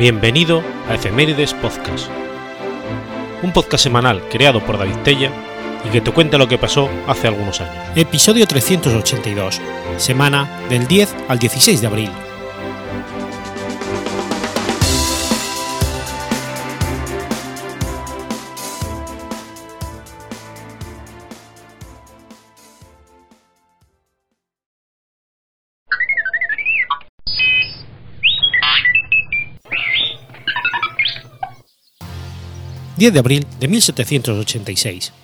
Bienvenido a Efemérides Podcast, un podcast semanal creado por David Tella y que te cuenta lo que pasó hace algunos años. Episodio 382, semana del 10 al 16 de abril. 10 de abril de 1786.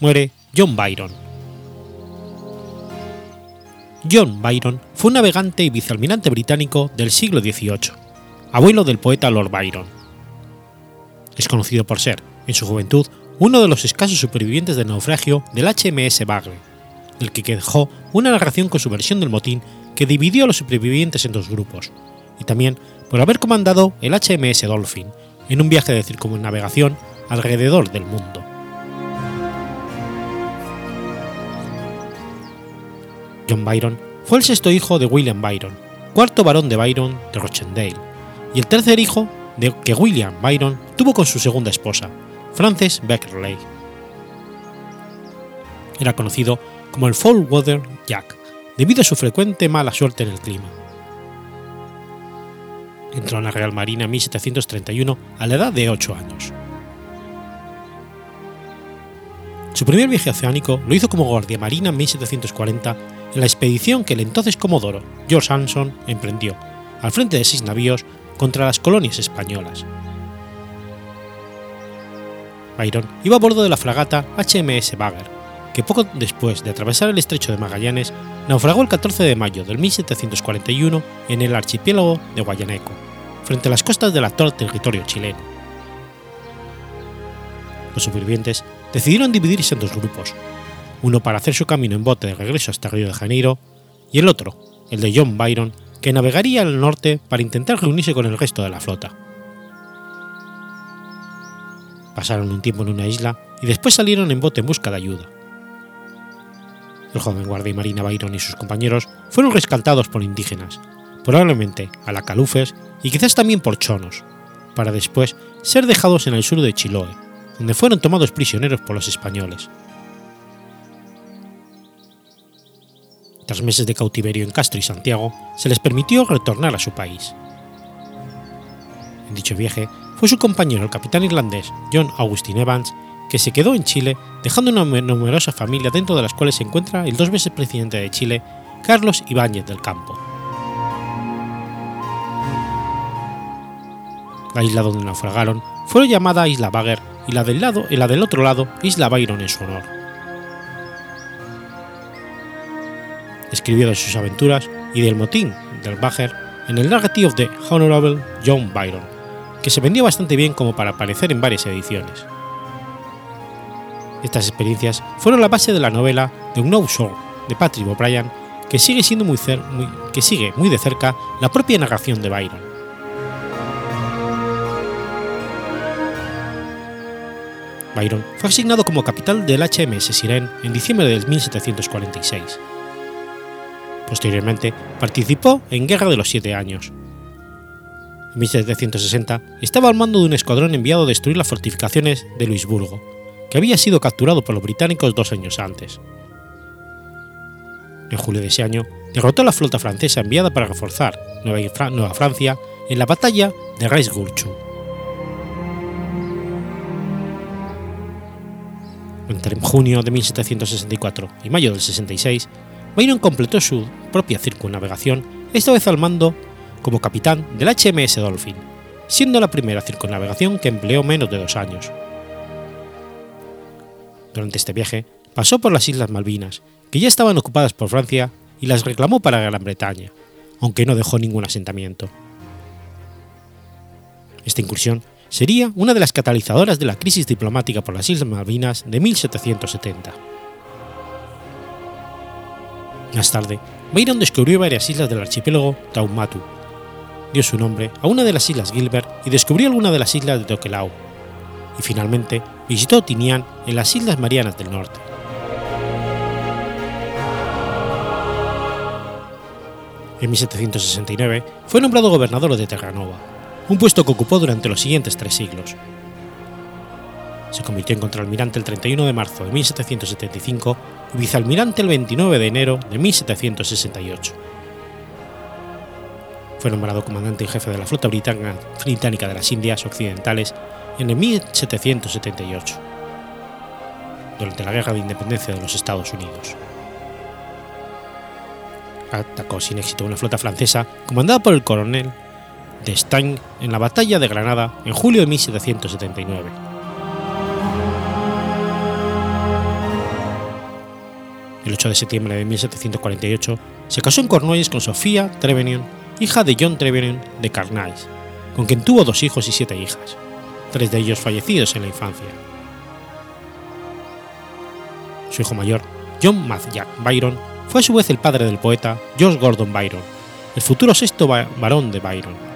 Muere John Byron. John Byron fue un navegante y vicealmirante británico del siglo XVIII, abuelo del poeta Lord Byron. Es conocido por ser, en su juventud, uno de los escasos supervivientes del naufragio del HMS Bagle, del que dejó una narración con su versión del motín que dividió a los supervivientes en dos grupos, y también por haber comandado el HMS Dolphin, en un viaje de circunnavegación alrededor del mundo. John Byron fue el sexto hijo de William Byron, cuarto barón de Byron de Rochendale, y el tercer hijo de que William Byron tuvo con su segunda esposa, Frances Beckerley. Era conocido como el Fall Weather Jack, debido a su frecuente mala suerte en el clima. Entró en la Real Marina en 1731 a la edad de 8 años. Su primer viaje oceánico lo hizo como guardia marina en 1740 en la expedición que el entonces comodoro George Anson emprendió, al frente de seis navíos, contra las colonias españolas. Byron iba a bordo de la fragata HMS Bagger, que poco después de atravesar el estrecho de Magallanes naufragó el 14 de mayo de 1741 en el archipiélago de Guayaneco, frente a las costas del actual territorio chileno. Los supervivientes decidieron dividirse en dos grupos, uno para hacer su camino en bote de regreso hasta Río de Janeiro y el otro, el de John Byron, que navegaría al norte para intentar reunirse con el resto de la flota. Pasaron un tiempo en una isla y después salieron en bote en busca de ayuda. El joven guardia y marina Byron y sus compañeros fueron rescatados por indígenas, probablemente a la Calufes y quizás también por chonos, para después ser dejados en el sur de Chiloé, donde fueron tomados prisioneros por los españoles. Tras meses de cautiverio en Castro y Santiago, se les permitió retornar a su país. En dicho viaje fue su compañero el capitán irlandés John Augustine Evans, que se quedó en Chile dejando una numerosa familia dentro de las cuales se encuentra el dos veces presidente de Chile, Carlos Ibáñez del Campo. La isla donde naufragaron fue llamada Isla Bagger y la del, lado, y la del otro lado Isla Byron en su honor. Escribió de sus aventuras y del motín del Bagger en el Narrative of the Honorable John Byron, que se vendió bastante bien como para aparecer en varias ediciones. Estas experiencias fueron la base de la novela The No Shore de Patrick O'Brien, que sigue siendo muy, muy, que sigue muy de cerca la propia narración de Byron. Byron fue asignado como capitán del HMS Siren en diciembre de 1746. Posteriormente participó en Guerra de los Siete Años. En 1760 estaba al mando de un escuadrón enviado a destruir las fortificaciones de Luisburgo, que había sido capturado por los británicos dos años antes. En julio de ese año derrotó a la flota francesa enviada para reforzar Nueva, Francia en la batalla de Reisgurchu. Entre junio de 1764 y mayo del 66, Byron completó su propia circunnavegación, esta vez al mando como capitán del HMS Dolphin, siendo la primera circunnavegación que empleó menos de dos años. Durante este viaje pasó por las Islas Malvinas, que ya estaban ocupadas por Francia, y las reclamó para Gran Bretaña, aunque no dejó ningún asentamiento. Esta incursión sería una de las catalizadoras de la crisis diplomática por las Islas Malvinas de 1770. Más tarde, Byron descubrió varias islas del archipiélago Taumatu, dio su nombre a una de las islas Gilbert y descubrió alguna de las islas de Tokelau, y finalmente visitó Tinian en las Islas Marianas del Norte. En 1769 fue nombrado gobernador de Terranova, un puesto que ocupó durante los siguientes tres siglos. Se convirtió en contraalmirante el 31 de marzo de 1775 y vicealmirante el 29 de enero de 1768. Fue nombrado comandante en jefe de la flota británica de las Indias Occidentales en el 1778, durante la Guerra de Independencia de los Estados Unidos. Atacó sin éxito una flota francesa comandada por el coronel de Stein en la Batalla de Granada en julio de 1779. El 8 de septiembre de 1748 se casó en Cornualles con Sofía Trevenion, hija de John Trevenion de Carnais, con quien tuvo dos hijos y siete hijas, tres de ellos fallecidos en la infancia. Su hijo mayor, John Mathjack Byron, fue a su vez el padre del poeta George Gordon Byron, el futuro sexto varón de Byron.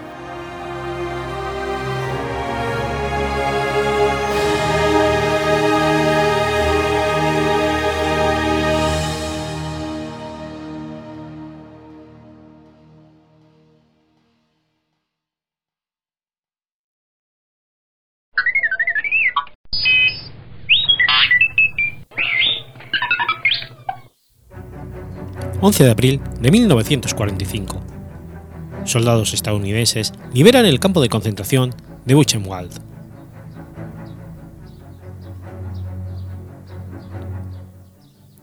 11 de abril de 1945. Soldados estadounidenses liberan el campo de concentración de Buchenwald.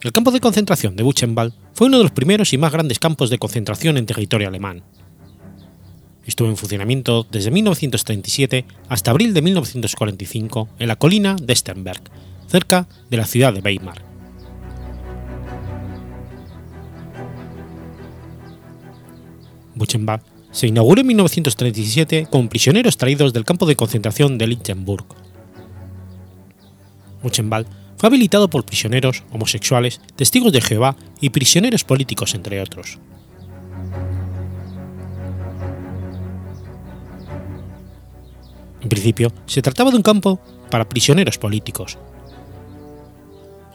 El campo de concentración de Buchenwald fue uno de los primeros y más grandes campos de concentración en territorio alemán. Estuvo en funcionamiento desde 1937 hasta abril de 1945 en la colina de Stenberg, cerca de la ciudad de Weimar. Buchenwald se inauguró en 1937 con prisioneros traídos del campo de concentración de Lichtenburg. Buchenwald fue habilitado por prisioneros, homosexuales, testigos de Jehová y prisioneros políticos, entre otros. En principio, se trataba de un campo para prisioneros políticos.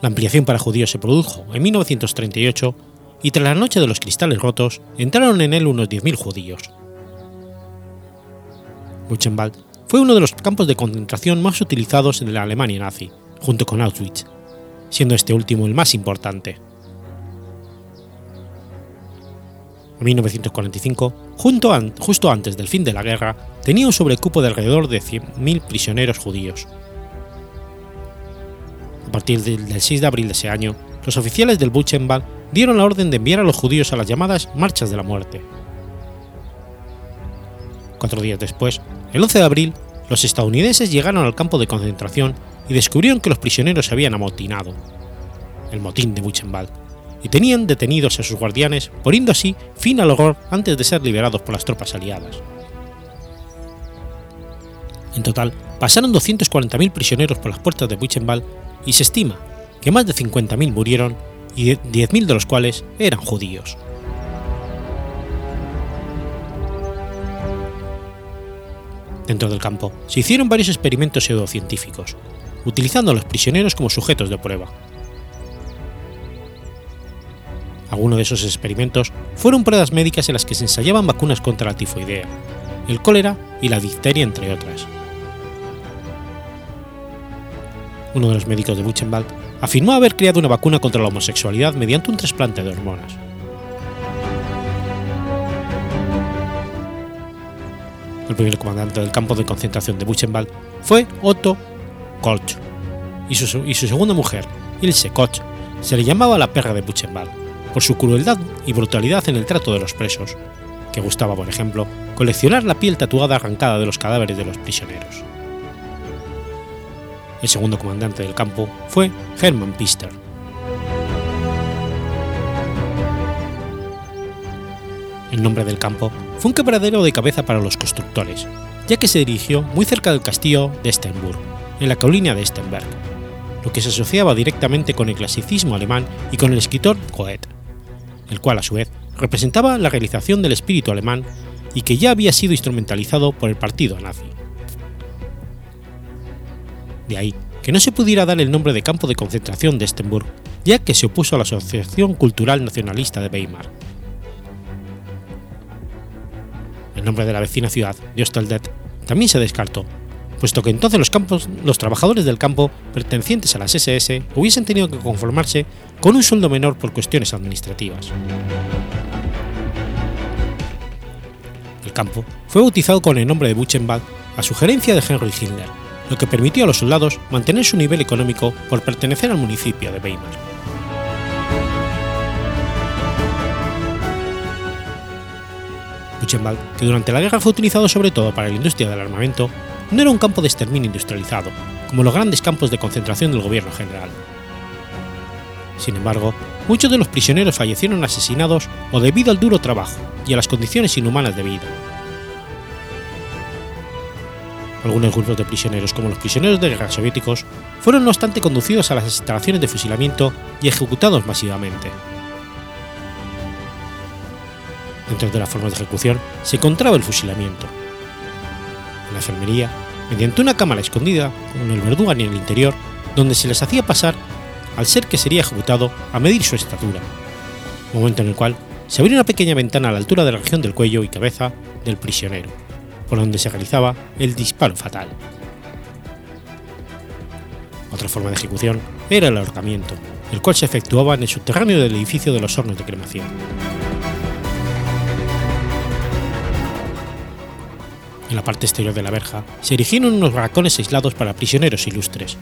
La ampliación para judíos se produjo en 1938 y tras la noche de los cristales rotos entraron en él unos 10.000 judíos. Buchenwald fue uno de los campos de concentración más utilizados en la Alemania nazi, junto con Auschwitz, siendo este último el más importante. En 1945, justo antes del fin de la guerra, tenía un sobrecupo de alrededor de 100.000 prisioneros judíos. A partir del 6 de abril de ese año, los oficiales del Buchenwald dieron la orden de enviar a los judíos a las llamadas Marchas de la Muerte. Cuatro días después, el 11 de abril, los estadounidenses llegaron al campo de concentración y descubrieron que los prisioneros se habían amotinado, el motín de Buchenwald, y tenían detenidos a sus guardianes, poniendo así fin al horror antes de ser liberados por las tropas aliadas. En total, pasaron 240.000 prisioneros por las puertas de Buchenwald y se estima que más de 50.000 murieron y 10.000 de los cuales eran judíos. Dentro del campo se hicieron varios experimentos pseudocientíficos, utilizando a los prisioneros como sujetos de prueba. Algunos de esos experimentos fueron pruebas médicas en las que se ensayaban vacunas contra la tifoidea, el cólera y la difteria, entre otras. Uno de los médicos de Buchenwald afirmó haber creado una vacuna contra la homosexualidad mediante un trasplante de hormonas. El primer comandante del campo de concentración de Buchenwald fue Otto Kolch, y su, y su segunda mujer, Ilse Koch, se le llamaba la perra de Buchenwald, por su crueldad y brutalidad en el trato de los presos, que gustaba, por ejemplo, coleccionar la piel tatuada arrancada de los cadáveres de los prisioneros. El segundo comandante del campo fue Hermann Pister. El nombre del campo fue un quebradero de cabeza para los constructores, ya que se dirigió muy cerca del castillo de Stenburg, en la colina de Stenberg, lo que se asociaba directamente con el clasicismo alemán y con el escritor Goethe, el cual a su vez representaba la realización del espíritu alemán y que ya había sido instrumentalizado por el partido nazi. De ahí que no se pudiera dar el nombre de campo de concentración de Estenburg, ya que se opuso a la Asociación Cultural Nacionalista de Weimar. El nombre de la vecina ciudad de también se descartó, puesto que entonces los trabajadores del campo pertenecientes a las SS hubiesen tenido que conformarse con un sueldo menor por cuestiones administrativas. El campo fue bautizado con el nombre de Buchenwald a sugerencia de Henry Hitler, lo que permitió a los soldados mantener su nivel económico por pertenecer al municipio de Weimar. Buchenwald, que durante la guerra fue utilizado sobre todo para la industria del armamento, no era un campo de exterminio industrializado, como los grandes campos de concentración del gobierno general. Sin embargo, muchos de los prisioneros fallecieron asesinados o debido al duro trabajo y a las condiciones inhumanas de vida. Algunos grupos de prisioneros, como los prisioneros de guerra soviéticos, fueron no obstante conducidos a las instalaciones de fusilamiento y ejecutados masivamente. Dentro de las formas de ejecución se encontraba el fusilamiento. En la enfermería, mediante una cámara escondida con el verdugo en el interior, donde se les hacía pasar al ser que sería ejecutado a medir su estatura, momento en el cual se abría una pequeña ventana a la altura de la región del cuello y cabeza del prisionero, por donde se realizaba el disparo fatal. Otra forma de ejecución era el ahorcamiento, el cual se efectuaba en el subterráneo del edificio de los hornos de cremación. en la parte exterior de la verja, se erigieron unos barracones aislados para prisioneros ilustres,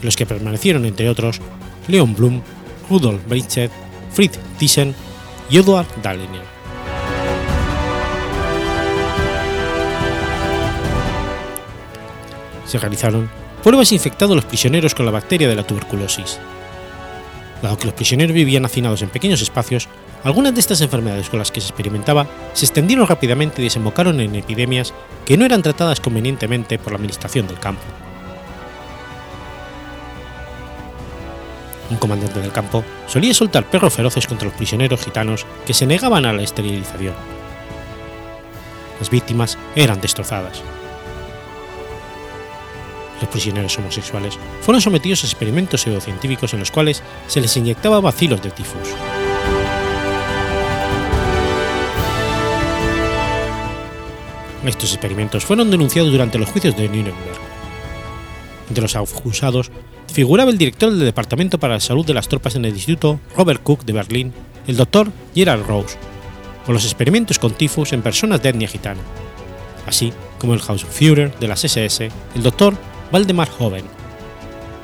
en los que permanecieron, entre otros, Leon Blum, Rudolf Breitzet, Fritz Thyssen y Eduard Dahlener. Se realizaron pruebas infectando a los prisioneros con la bacteria de la tuberculosis. Dado que los prisioneros vivían hacinados en pequeños espacios, algunas de estas enfermedades con las que se experimentaba se extendieron rápidamente y desembocaron en epidemias que no eran tratadas convenientemente por la administración del campo. Un comandante del campo solía soltar perros feroces contra los prisioneros gitanos que se negaban a la esterilización. Las víctimas eran destrozadas. Los prisioneros homosexuales fueron sometidos a experimentos pseudocientíficos en los cuales se les inyectaba bacilos de tifus. Estos experimentos fueron denunciados durante los juicios de Nuremberg. Entre los acusados figuraba el director del Departamento para la Salud de las Tropas en el Instituto Robert Cook de Berlín, el doctor Gerald Rose, por los experimentos con tifus en personas de etnia gitana, así como el Hausführer de las SS, el doctor Waldemar Hoven,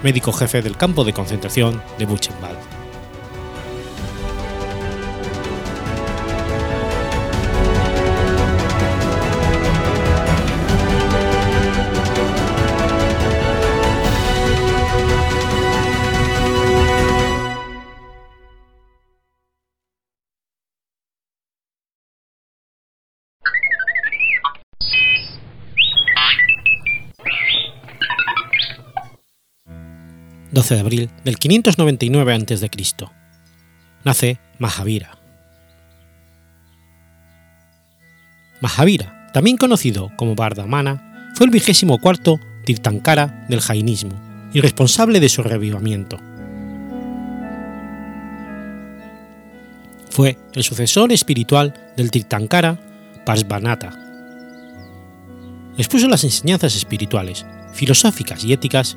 médico jefe del campo de concentración de Buchenwald. 12 de abril del 599 a.C. Nace Mahavira. Mahavira, también conocido como Vardhamana, fue el vigésimo cuarto Tirthankara del jainismo y responsable de su revivamiento. Fue el sucesor espiritual del Tirthankara Parsvanatha. Expuso las enseñanzas espirituales, filosóficas y éticas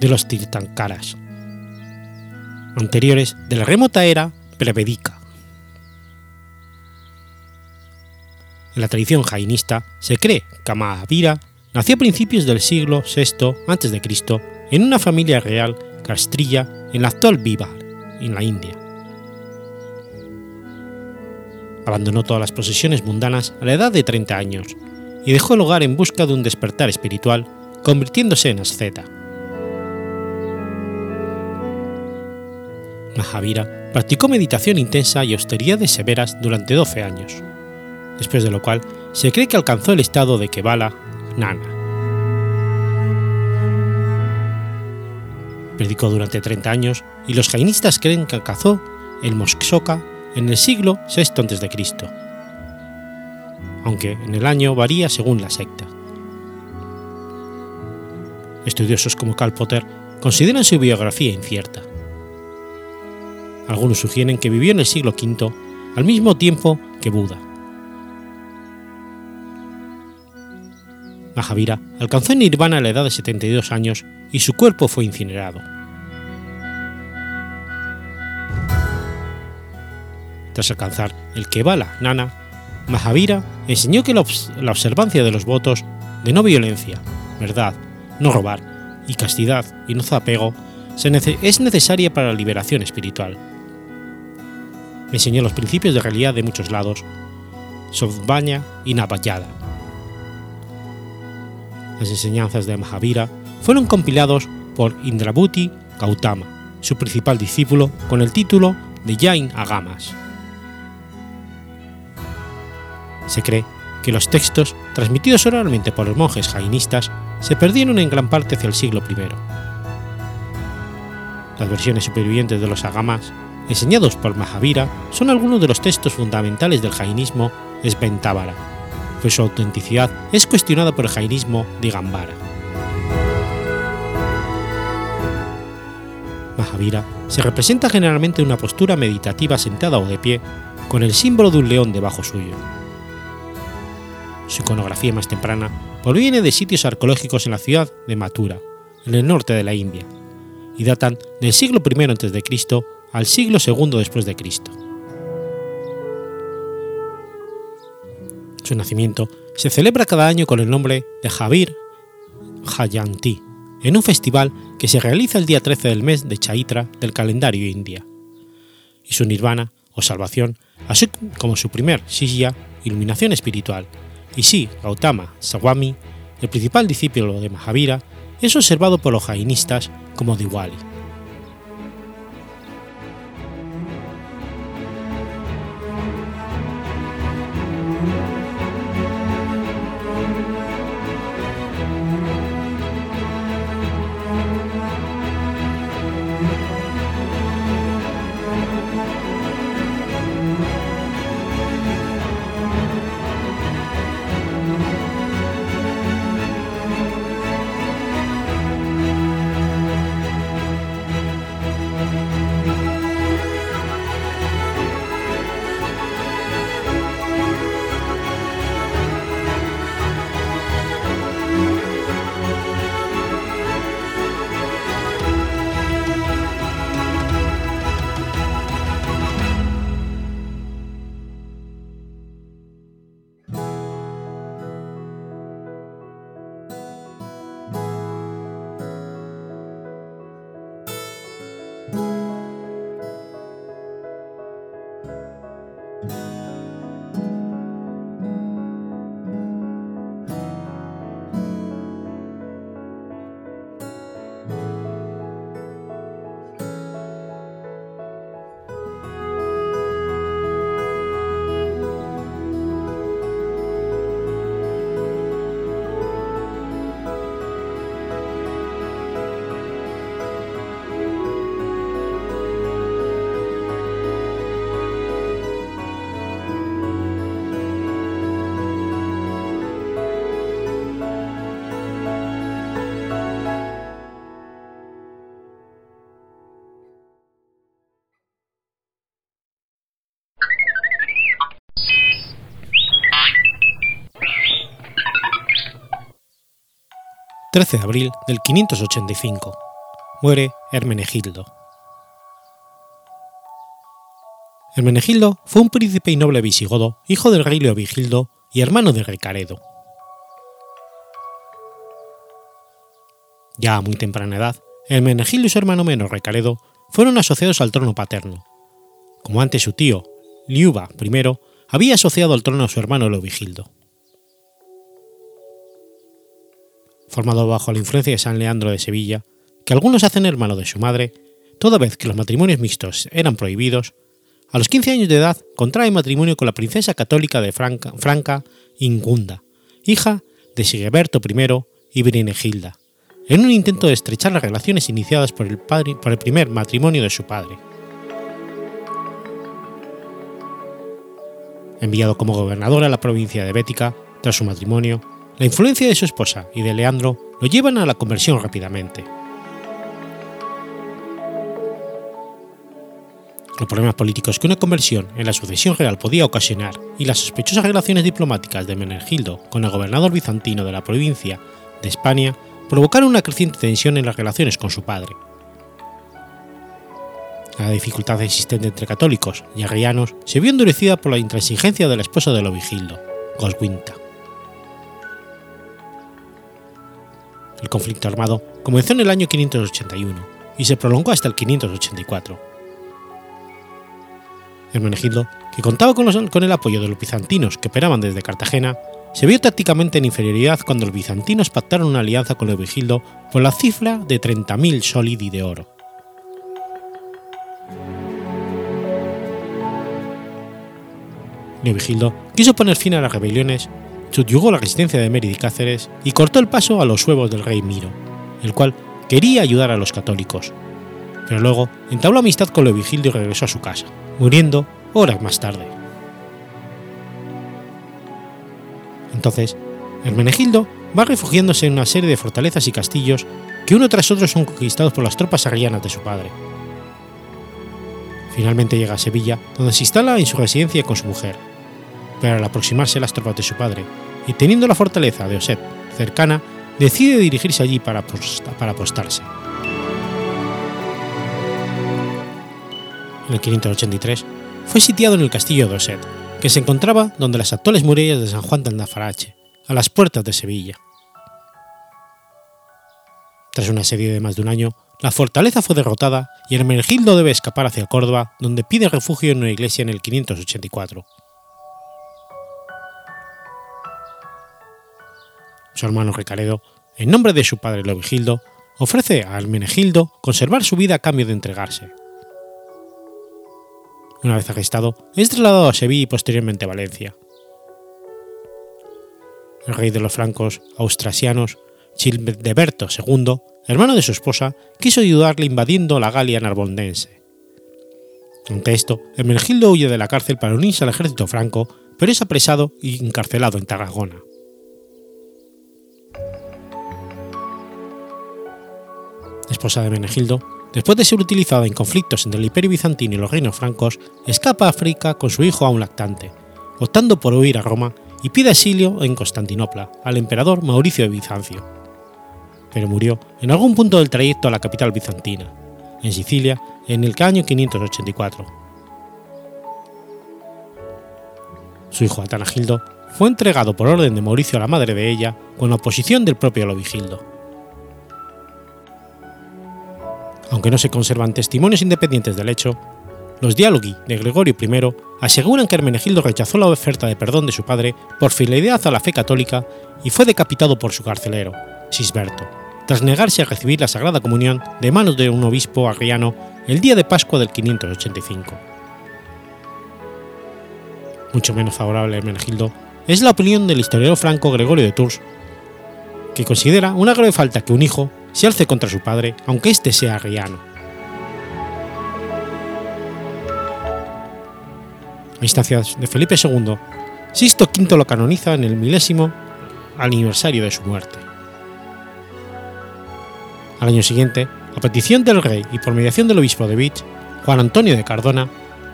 de los Tirthankaras, anteriores de la remota era prevedica. En la tradición jainista se cree que Mahavira nació a principios del siglo VI a.C. en una familia real castrilla en la actual en la India. Abandonó todas las posesiones mundanas a la edad de 30 años y dejó el hogar en busca de un despertar espiritual, convirtiéndose en asceta. Mahavira practicó meditación intensa y austeridades severas durante 12 años, después de lo cual se cree que alcanzó el estado de Kevala Nana. Predicó durante 30 años y los jainistas creen que alcanzó el Mokshoka en el siglo VI a.C., aunque en el año varía según la secta. Estudiosos como Karl Potter consideran su biografía incierta. Algunos sugieren que vivió en el siglo V al mismo tiempo que Buda. Mahavira alcanzó en Nirvana a la edad de 72 años y su cuerpo fue incinerado. Tras alcanzar el Kevala Nana, Mahavira enseñó que la, observancia de los votos de no violencia, verdad, no robar y castidad y no zapego es necesaria para la liberación espiritual. Enseñó los principios de realidad de muchos lados, Sovbanya y Navayada. Las enseñanzas de Mahavira fueron compilados por Indrabhuti Gautama, su principal discípulo, con el título de Jain Agamas. Se cree que los textos, transmitidos oralmente por los monjes jainistas, se perdieron en gran parte hacia el siglo I. Las versiones supervivientes de los agamas, enseñados por Mahavira, son algunos de los textos fundamentales del jainismo Sventavara, pues su autenticidad es cuestionada por el jainismo Digambara. Mahavira se representa generalmente en una postura meditativa sentada o de pie, con el símbolo de un león debajo suyo. Su iconografía más temprana proviene de sitios arqueológicos en la ciudad de Mathura, en el norte de la India, y datan del siglo I a.C. al siglo II después de Cristo. Su nacimiento se celebra cada año con el nombre de Javir Jayanti, en un festival que se realiza el día 13 del mes de Chaitra del calendario india, y su nirvana o salvación, así como su primer shishya, iluminación espiritual, y sí, Gautama Swami, el principal discípulo de Mahavira, es observado por los jainistas como Diwali. 13 de abril del 585. Muere Hermenegildo. Hermenegildo fue un príncipe y noble visigodo, hijo del rey Leovigildo y hermano de Recaredo. Ya a muy temprana edad, Hermenegildo y su hermano menor Recaredo fueron asociados al trono paterno, como antes su tío, Liuba I, había asociado al trono a su hermano Leovigildo. Formado bajo la influencia de San Leandro de Sevilla, que algunos hacen hermano de su madre, toda vez que los matrimonios mixtos eran prohibidos, a los 15 años de edad contrae matrimonio con la princesa católica de Franca, Ingunda, hija de Sigeberto I y Brinegilda, en un intento de estrechar las relaciones iniciadas por el, padre, por el primer matrimonio de su padre. Enviado como gobernador a la provincia de Bética, tras su matrimonio, la influencia de su esposa y de Leandro lo llevan a la conversión rápidamente. Los problemas políticos que una conversión en la sucesión real podía ocasionar y las sospechosas relaciones diplomáticas de Menegildo con el gobernador bizantino de la provincia de España provocaron una creciente tensión en las relaciones con su padre. La dificultad existente entre católicos y arrianos se vio endurecida por la intransigencia de la esposa de Lovigildo, Goswinta. El conflicto armado comenzó en el año 581 y se prolongó hasta el 584 Hermenegildo, que contaba con, el apoyo de los bizantinos que operaban desde Cartagena, se vio tácticamente en inferioridad cuando los bizantinos pactaron una alianza con Leovigildo por la cifra de 30.000 solidi de oro. Leovigildo quiso poner fin a las rebeliones, subyugó la resistencia de Mérida y Cáceres y cortó el paso a los huevos del rey Miro, el cual quería ayudar a los católicos, pero luego entabló amistad con Leovigildo y regresó a su casa muriendo horas más tarde. Entonces, Hermenegildo va refugiándose en una serie de fortalezas y castillos que uno tras otro son conquistados por las tropas arrianas de su padre. Finalmente llega a Sevilla, donde se instala en su residencia con su mujer, pero al aproximarse las tropas de su padre y teniendo la fortaleza de Oset cercana, decide dirigirse allí para, apostarse. en el 583, fue sitiado en el castillo de Oset, que se encontraba donde las actuales murallas de San Juan de Andafarache, a las puertas de Sevilla. Tras una serie de más de un año, la fortaleza fue derrotada y Hermenegildo debe escapar hacia Córdoba, donde pide refugio en una iglesia en el 584. Su hermano Recaredo, en nombre de su padre Lovigildo, ofrece a Hermenegildo conservar su vida a cambio de entregarse. Una vez arrestado, es trasladado a Sevilla y posteriormente a Valencia. El rey de los francos austrasianos, Childeberto II, hermano de su esposa, quiso ayudarle invadiendo la Galia narbondense. Ante esto, Hermenegildo huye de la cárcel para unirse al ejército franco, pero es apresado y encarcelado en Tarragona. Esposa de Menegildo, después de ser utilizada en conflictos entre el Imperio bizantino y los reinos francos, escapa a África con su hijo aún lactante, optando por huir a Roma y pide exilio en Constantinopla al emperador Mauricio de Bizancio. Pero murió en algún punto del trayecto a la capital bizantina, en Sicilia, en el año 584. Su hijo Atanagildo fue entregado por orden de Mauricio a la madre de ella con la oposición del propio Lovigildo. Aunque no se conservan testimonios independientes del hecho, los diálogos de Gregorio I aseguran que Hermenegildo rechazó la oferta de perdón de su padre por fidelidad a la fe católica y fue decapitado por su carcelero, Sisberto, tras negarse a recibir la Sagrada Comunión de manos de un obispo arriano el día de Pascua del 585. Mucho menos favorable a Hermenegildo es la opinión del historiador franco Gregorio de Tours, que considera una grave falta que un hijo se alce contra su padre, aunque éste sea arriano. A instancias de Felipe II, Sisto V lo canoniza en el milésimo aniversario de su muerte. Al año siguiente, a petición del rey y por mediación del obispo de Vich, Juan Antonio de Cardona,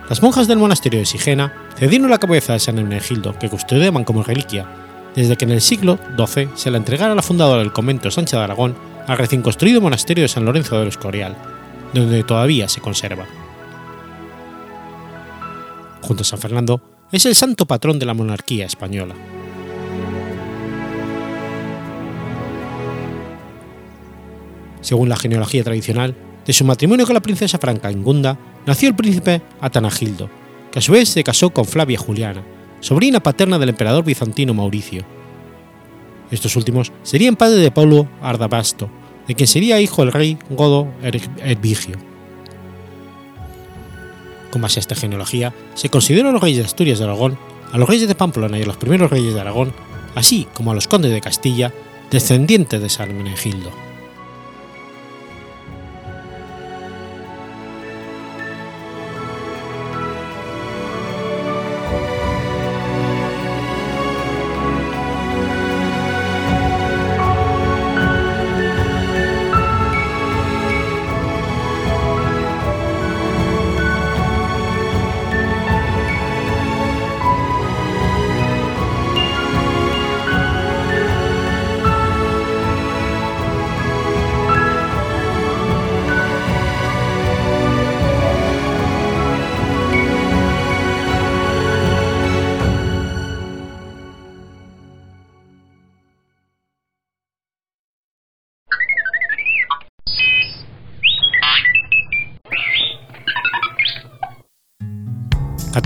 las monjas del monasterio de Sigena cedieron la cabeza de San Hermenegildo, que custodiaban como reliquia, desde que en el siglo XII se la entregara a la fundadora del convento Sánchez de Aragón al recién construido monasterio de San Lorenzo del Escorial, donde todavía se conserva. Junto a San Fernando, es el santo patrón de la monarquía española. Según la genealogía tradicional, de su matrimonio con la princesa franca Ingunda nació el príncipe Atanagildo, que a su vez se casó con Flavia Juliana, sobrina paterna del emperador bizantino Mauricio, estos últimos serían padre de Paulo Ardabasto, de quien sería hijo el rey godo Edvigio. Con base a esta genealogía, se consideró a los reyes de Asturias de Aragón, a los reyes de Pamplona y a los primeros reyes de Aragón, así como a los condes de Castilla, descendientes de San Menegildo.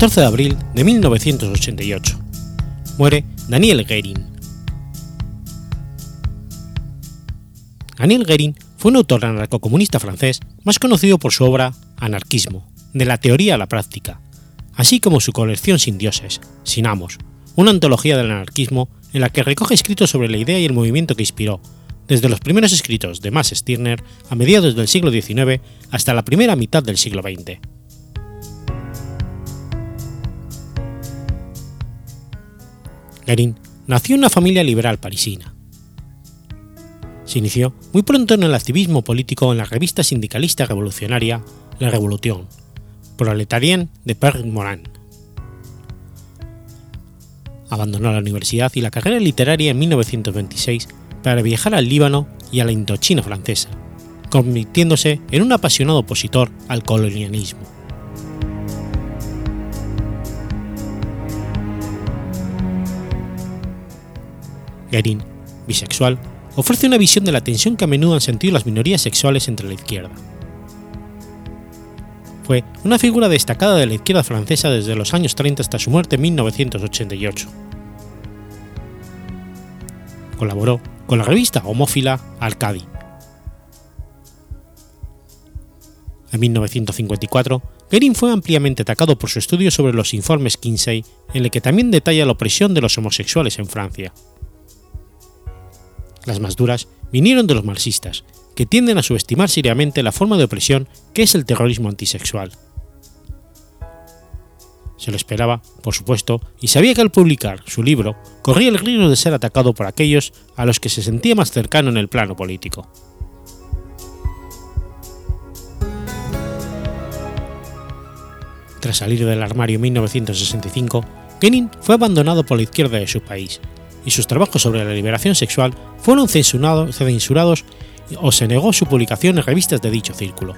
14 de abril de 1988. Muere Daniel Guérin. Daniel Guérin fue un autor anarcocomunista francés más conocido por su obra Anarquismo, de la teoría a la práctica, así como su colección Sin dioses, sin amos, una antología del anarquismo en la que recoge escritos sobre la idea y el movimiento que inspiró, desde los primeros escritos de Max Stirner a mediados del siglo XIX hasta la primera mitad del siglo XX. Guérin nació en una familia liberal parisina. Se inició muy pronto en el activismo político en la revista sindicalista revolucionaria La Revolution, Proletarien de Père Morin. Abandonó la universidad y la carrera literaria en 1926 para viajar al Líbano y a la Indochina francesa, convirtiéndose en un apasionado opositor al colonialismo. Guérin, bisexual, ofrece una visión de la tensión que a menudo han sentido las minorías sexuales entre la izquierda. Fue una figura destacada de la izquierda francesa desde los años 30 hasta su muerte en 1988. Colaboró con la revista homófila Arcadi. En 1954, Guérin fue ampliamente atacado por su estudio sobre los informes Kinsey, en el que también detalla la opresión de los homosexuales en Francia. Las más duras vinieron de los marxistas, que tienden a subestimar seriamente la forma de opresión que es el terrorismo antisexual. Se lo esperaba, por supuesto, y sabía que al publicar su libro corría el riesgo de ser atacado por aquellos a los que se sentía más cercano en el plano político. Tras salir del armario en 1965, Lenin fue abandonado por la izquierda de su país, y sus trabajos sobre la liberación sexual fueron censurados, o se negó su publicación en revistas de dicho círculo.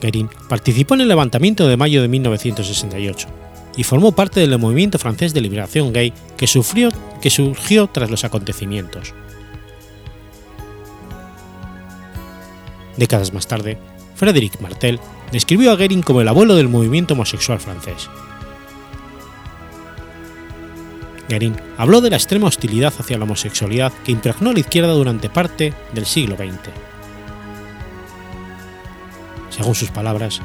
Guérin participó en el levantamiento de mayo de 1968 y formó parte del movimiento francés de liberación gay que, sufrió, que surgió tras los acontecimientos. Décadas más tarde, Frédéric Martel describió a Guérin como el abuelo del movimiento homosexual francés. Guérin habló de la extrema hostilidad hacia la homosexualidad que impregnó a la izquierda durante parte del siglo XX. Según sus palabras,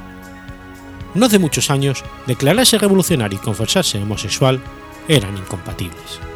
no hace muchos años, declararse revolucionario y confesarse homosexual eran incompatibles.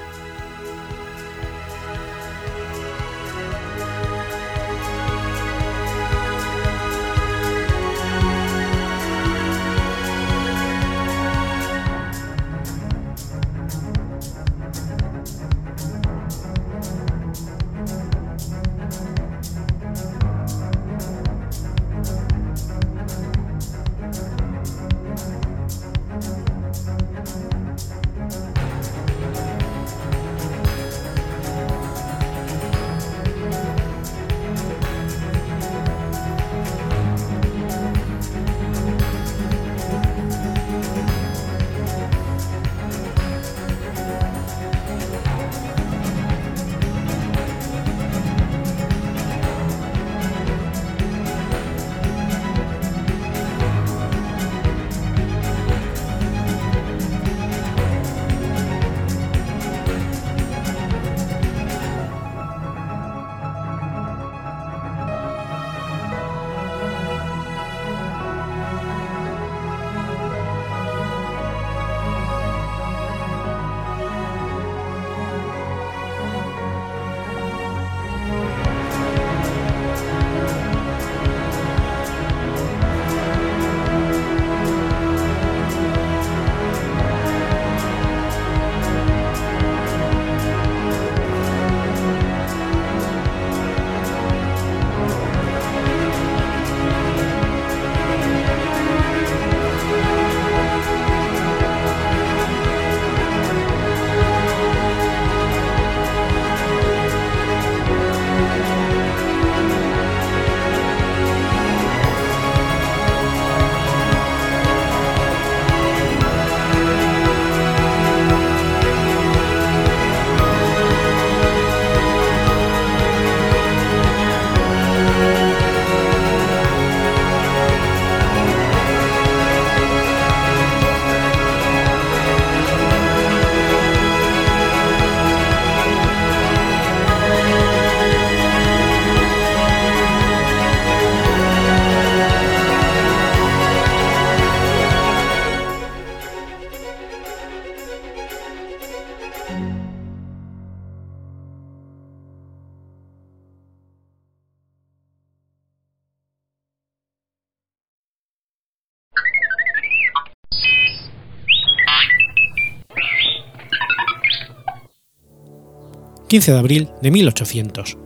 15 de abril de 1800.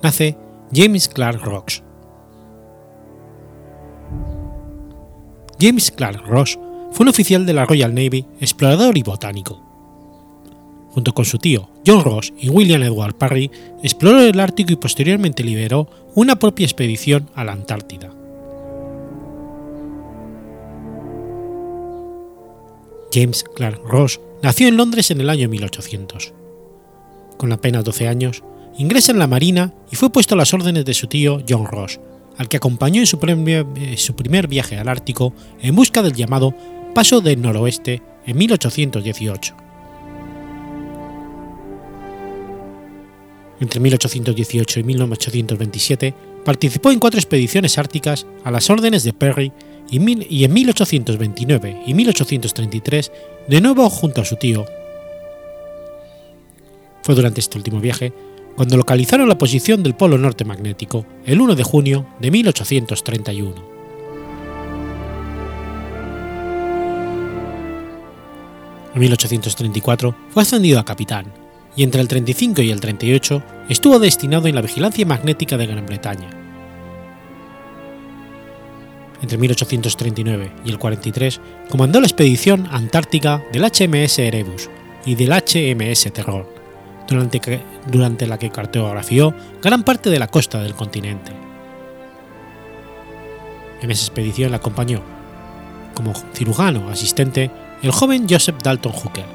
Nace James Clark Ross. James Clark Ross fue un oficial de la Royal Navy, explorador y botánico. Junto con su tío John Ross y William Edward Parry, exploró el Ártico y posteriormente lideró una propia expedición a la Antártida. James Clark Ross nació en Londres en el año 1800 con apenas 12 años, ingresa en la Marina y fue puesto a las órdenes de su tío John Ross, al que acompañó en su primer, eh, primer viaje al Ártico en busca del llamado Paso del Noroeste en 1818. Entre 1818 y 1827 participó en cuatro expediciones árticas a las órdenes de Perry y, y en 1829 y 1833 de nuevo junto a su tío fue durante este último viaje cuando localizaron la posición del polo norte magnético el 1 de junio de 1831. En 1834 fue ascendido a capitán y entre el 35 y el 38 estuvo destinado en la vigilancia magnética de Gran Bretaña. Entre 1839 y el 43 comandó la expedición antártica del HMS Erebus y del HMS Terror, durante, la que cartografió gran parte de la costa del continente. En esa expedición le acompañó, como cirujano asistente, el joven Joseph Dalton Hooker,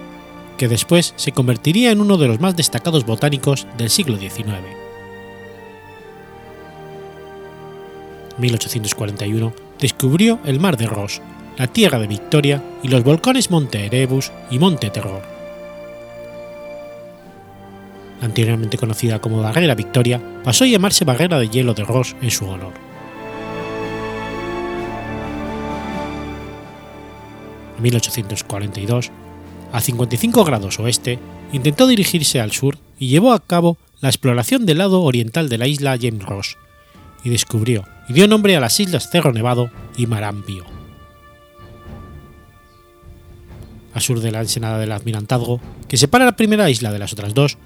que después se convertiría en uno de los más destacados botánicos del siglo XIX. En 1841 descubrió el Mar de Ross, la Tierra de Victoria y los volcanes Monte Erebus y Monte Terror anteriormente conocida como Barrera Victoria, pasó a llamarse Barrera de Hielo de Ross en su honor. En 1842, a 55 grados oeste, intentó dirigirse al sur y llevó a cabo la exploración del lado oriental de la isla James Ross, y descubrió y dio nombre a las islas Cerro Nevado y Marambio. Al sur de la ensenada del Almirantazgo, que separa la primera isla de las otras dos,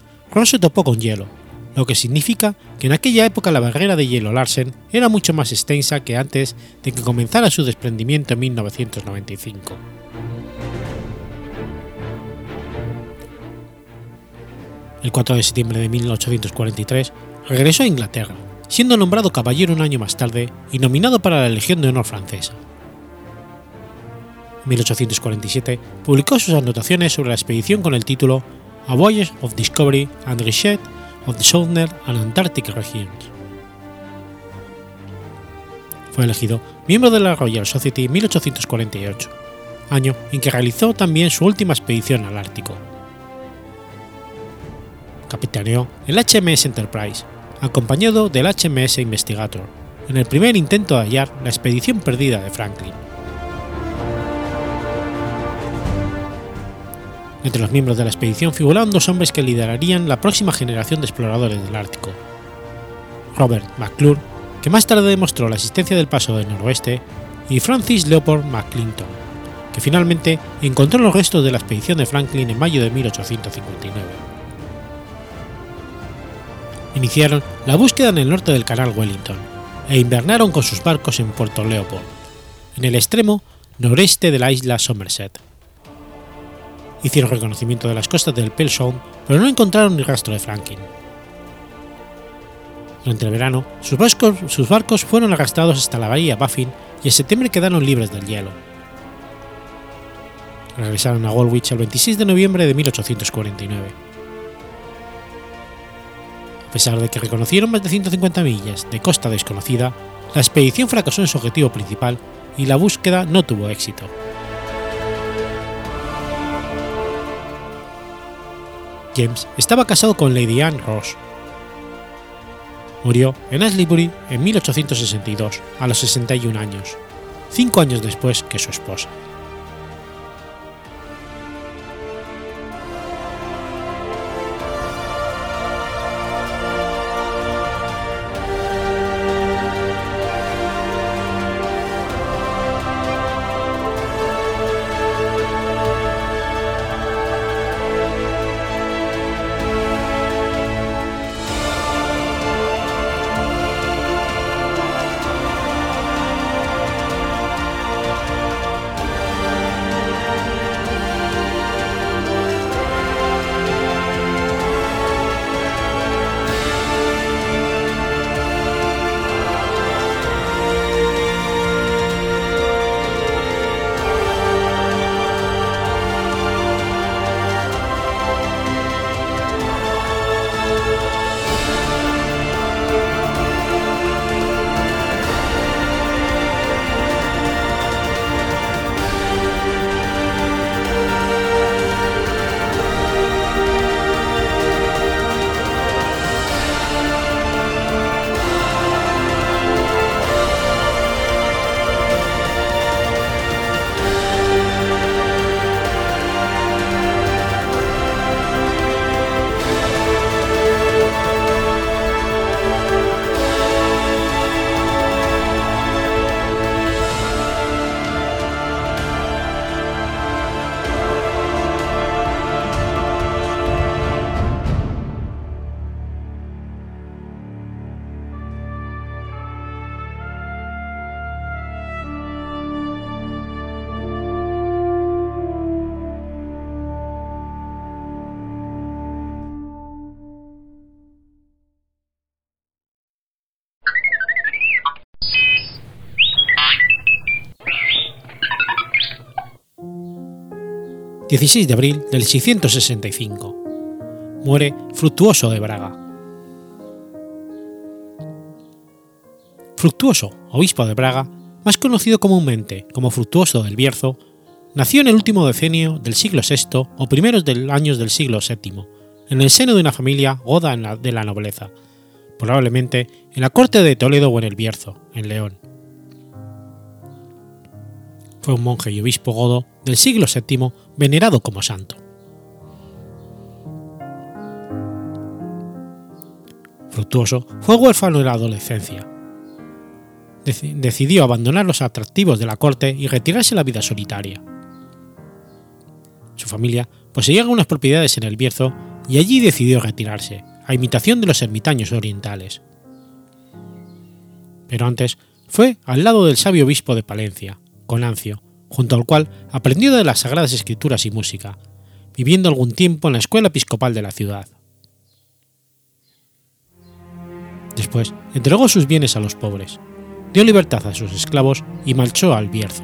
Se topó con hielo, lo que significa que en aquella época la barrera de hielo Larsen era mucho más extensa que antes de que comenzara su desprendimiento en 1995. El 4 de septiembre de 1843 regresó a Inglaterra, siendo nombrado caballero un año más tarde y nominado para la Legión de Honor francesa. En 1847 publicó sus anotaciones sobre la expedición con el título a Voyage of Discovery and Research of the Southern and Antarctic Regions. Fue elegido miembro de la Royal Society en 1848, año en que realizó también su última expedición al Ártico. Capitaneó el HMS Enterprise, acompañado del HMS Investigator, en el primer intento de hallar la expedición perdida de Franklin. Entre los miembros de la expedición figuraban dos hombres que liderarían la próxima generación de exploradores del Ártico. Robert McClure, que más tarde demostró la existencia del paso del noroeste, y Francis Leopold McClinton, que finalmente encontró los restos de la expedición de Franklin en mayo de 1859. Iniciaron la búsqueda en el norte del canal Wellington e invernaron con sus barcos en Puerto Leopold, en el extremo noreste de la isla Somerset hicieron reconocimiento de las costas del Pell pero no encontraron ni rastro de Franklin. Durante el verano, sus barcos, sus barcos fueron arrastrados hasta la bahía Baffin y en septiembre quedaron libres del hielo. Regresaron a Woolwich el 26 de noviembre de 1849. A pesar de que reconocieron más de 150 millas de costa desconocida, la expedición fracasó en su objetivo principal y la búsqueda no tuvo éxito. James estaba casado con Lady Anne Ross. Murió en Ashleybury en 1862, a los 61 años, cinco años después que su esposa. 16 de abril del 665. Muere Fructuoso de Braga. Fructuoso, obispo de Braga, más conocido comúnmente como Fructuoso del Bierzo, nació en el último decenio del siglo VI o primeros años del siglo VII, en el seno de una familia goda de la nobleza, probablemente en la corte de Toledo o en el Bierzo, en León. Fue un monje y obispo godo del siglo VII venerado como santo. Fructuoso fue huérfano en la adolescencia. Decidió abandonar los atractivos de la corte y retirarse a la vida solitaria. Su familia poseía algunas propiedades en el Bierzo y allí decidió retirarse, a imitación de los ermitaños orientales. Pero antes fue al lado del sabio obispo de Palencia, Conancio, junto al cual aprendió de las sagradas escrituras y música, viviendo algún tiempo en la escuela episcopal de la ciudad. Después entregó sus bienes a los pobres, dio libertad a sus esclavos y marchó al Bierzo.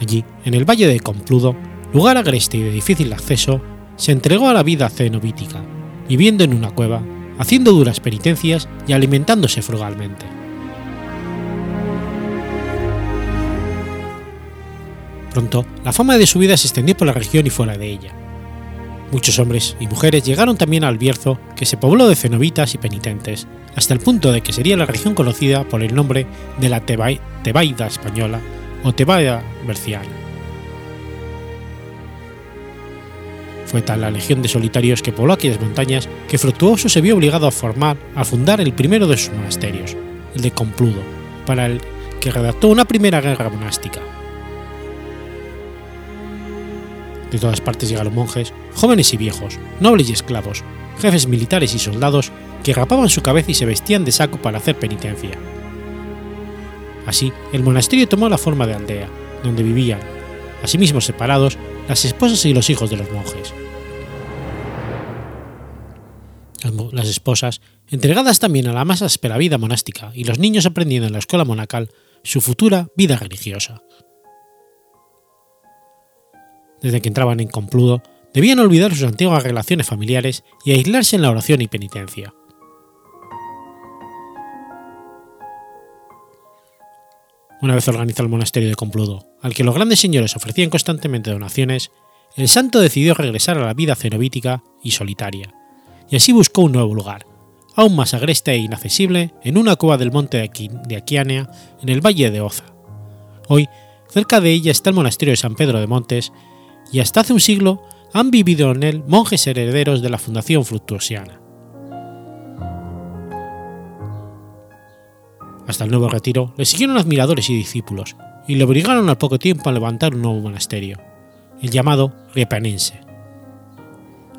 Allí, en el valle de Compludo, lugar agreste y de difícil acceso, se entregó a la vida cenobítica, viviendo en una cueva, haciendo duras penitencias y alimentándose frugalmente. Pronto, la fama de su vida se extendió por la región y fuera de ella. Muchos hombres y mujeres llegaron también al Bierzo, que se pobló de cenobitas y penitentes, hasta el punto de que sería la región conocida por el nombre de la Tebaida española o Tebaida berciana. Fue tal la legión de solitarios que pobló aquellas montañas que Fructuoso se vio obligado a formar, a fundar el primero de sus monasterios, el de Compludo, para el que redactó una primera guerra monástica. De todas partes llegaron monjes, jóvenes y viejos, nobles y esclavos, jefes militares y soldados que rapaban su cabeza y se vestían de saco para hacer penitencia. Así, el monasterio tomó la forma de aldea, donde vivían, asimismo separados, las esposas y los hijos de los monjes. Las esposas, entregadas también a la más áspera vida monástica y los niños aprendiendo en la escuela monacal su futura vida religiosa. Desde que entraban en Compludo, debían olvidar sus antiguas relaciones familiares y aislarse en la oración y penitencia. Una vez organizado el monasterio de Compludo, al que los grandes señores ofrecían constantemente donaciones, el santo decidió regresar a la vida cenobítica y solitaria, y así buscó un nuevo lugar, aún más agreste e inaccesible, en una cueva del monte de Aquianea, en el valle de Oza. Hoy, cerca de ella está el monasterio de San Pedro de Montes, y hasta hace un siglo han vivido en él monjes herederos de la Fundación Fructuosiana. Hasta el nuevo retiro le siguieron admiradores y discípulos, y le obligaron al poco tiempo a levantar un nuevo monasterio, el llamado Riepanense.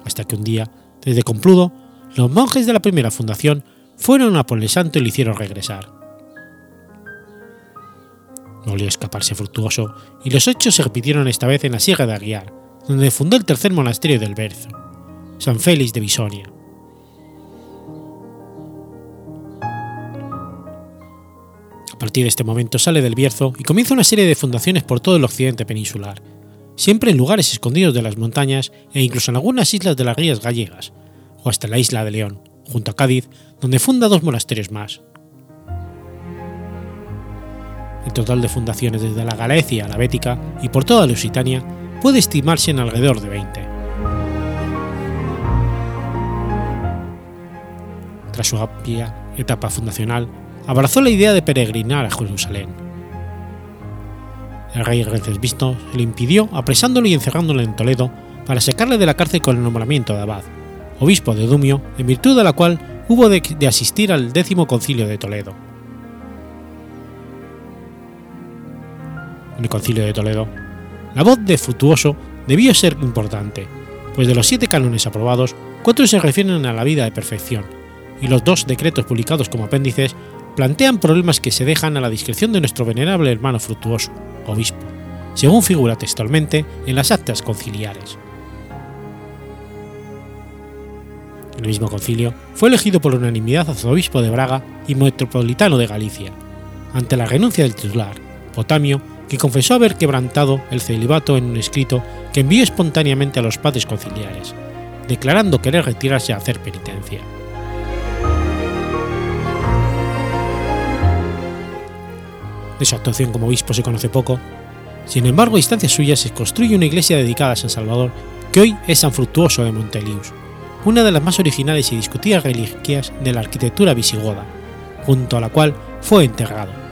Hasta que un día, desde Compludo, los monjes de la primera fundación fueron a por el santo y le hicieron regresar. No volvió escaparse fructuoso, y los hechos se repitieron esta vez en la Sierra de Aguiar, donde fundó el tercer monasterio del Berzo, San Félix de Bisonia. A partir de este momento sale del Bierzo y comienza una serie de fundaciones por todo el occidente peninsular, siempre en lugares escondidos de las montañas e incluso en algunas islas de las rías gallegas, o hasta la isla de León, junto a Cádiz, donde funda dos monasterios más. El total de fundaciones desde la Galicia a la Bética y por toda Lusitania puede estimarse en alrededor de 20. Tras su amplia etapa fundacional, abrazó la idea de peregrinar a Jerusalén. El rey Visto le impidió apresándolo y encerrándolo en Toledo para sacarle de la cárcel con el nombramiento de abad, obispo de Dumio, en virtud de la cual hubo de asistir al décimo concilio de Toledo. En el concilio de Toledo, la voz de Frutuoso debió ser importante, pues de los siete cánones aprobados, cuatro se refieren a la vida de perfección, y los dos decretos publicados como apéndices plantean problemas que se dejan a la discreción de nuestro venerable hermano Frutuoso, obispo, según figura textualmente en las actas conciliares. En el mismo concilio fue elegido por unanimidad arzobispo de Braga y metropolitano de Galicia, ante la renuncia del titular, Potamio, que confesó haber quebrantado el celibato en un escrito que envió espontáneamente a los padres conciliares, declarando querer retirarse a hacer penitencia. De su actuación como obispo se conoce poco, sin embargo a instancias suyas se construye una iglesia dedicada a San Salvador que hoy es San Fructuoso de Montelius, una de las más originales y discutidas reliquias de la arquitectura visigoda, junto a la cual fue enterrado.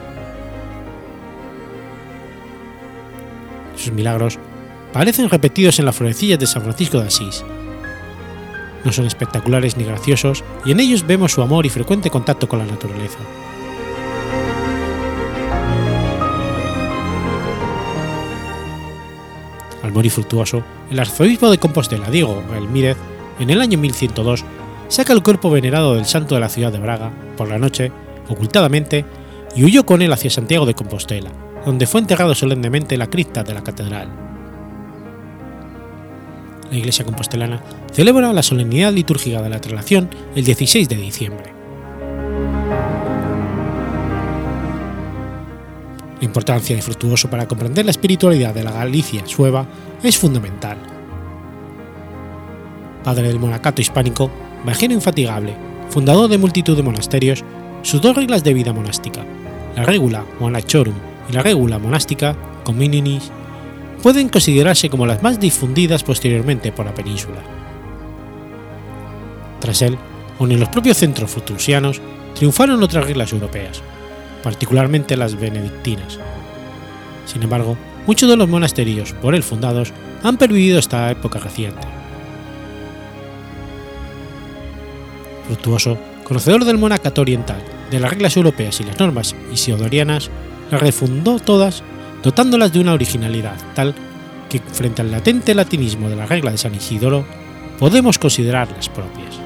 Sus milagros parecen repetidos en las florecillas de San Francisco de Asís. No son espectaculares ni graciosos y en ellos vemos su amor y frecuente contacto con la naturaleza. Al morir fructuoso, el arzobispo de Compostela, Diego Elmírez, en el año 1102, saca el cuerpo venerado del santo de la ciudad de Braga, por la noche, ocultadamente, y huyó con él hacia Santiago de Compostela, donde fue enterrado solemnemente en la cripta de la catedral. La iglesia compostelana celebra la solemnidad litúrgica de la traslación el 16 de diciembre. La importancia de Fructuoso para comprender la espiritualidad de la Galicia sueva es fundamental. Padre del monacato hispánico, viajero infatigable, fundador de multitud de monasterios, sus dos reglas de vida monástica, la regula monachorum y la regula monástica communinis, pueden considerarse como las más difundidas posteriormente por la península. Tras él, o en los propios centros frutusianos, triunfaron otras reglas europeas, particularmente las benedictinas. Sin embargo, muchos de los monasterios por él fundados han pervivido hasta época reciente. Fructuoso, conocedor del monacato oriental, de las reglas europeas y las normas isidorianas, las refundó todas, dotándolas de una originalidad tal que, frente al latente latinismo de la regla de San Isidoro, podemos considerarlas propias.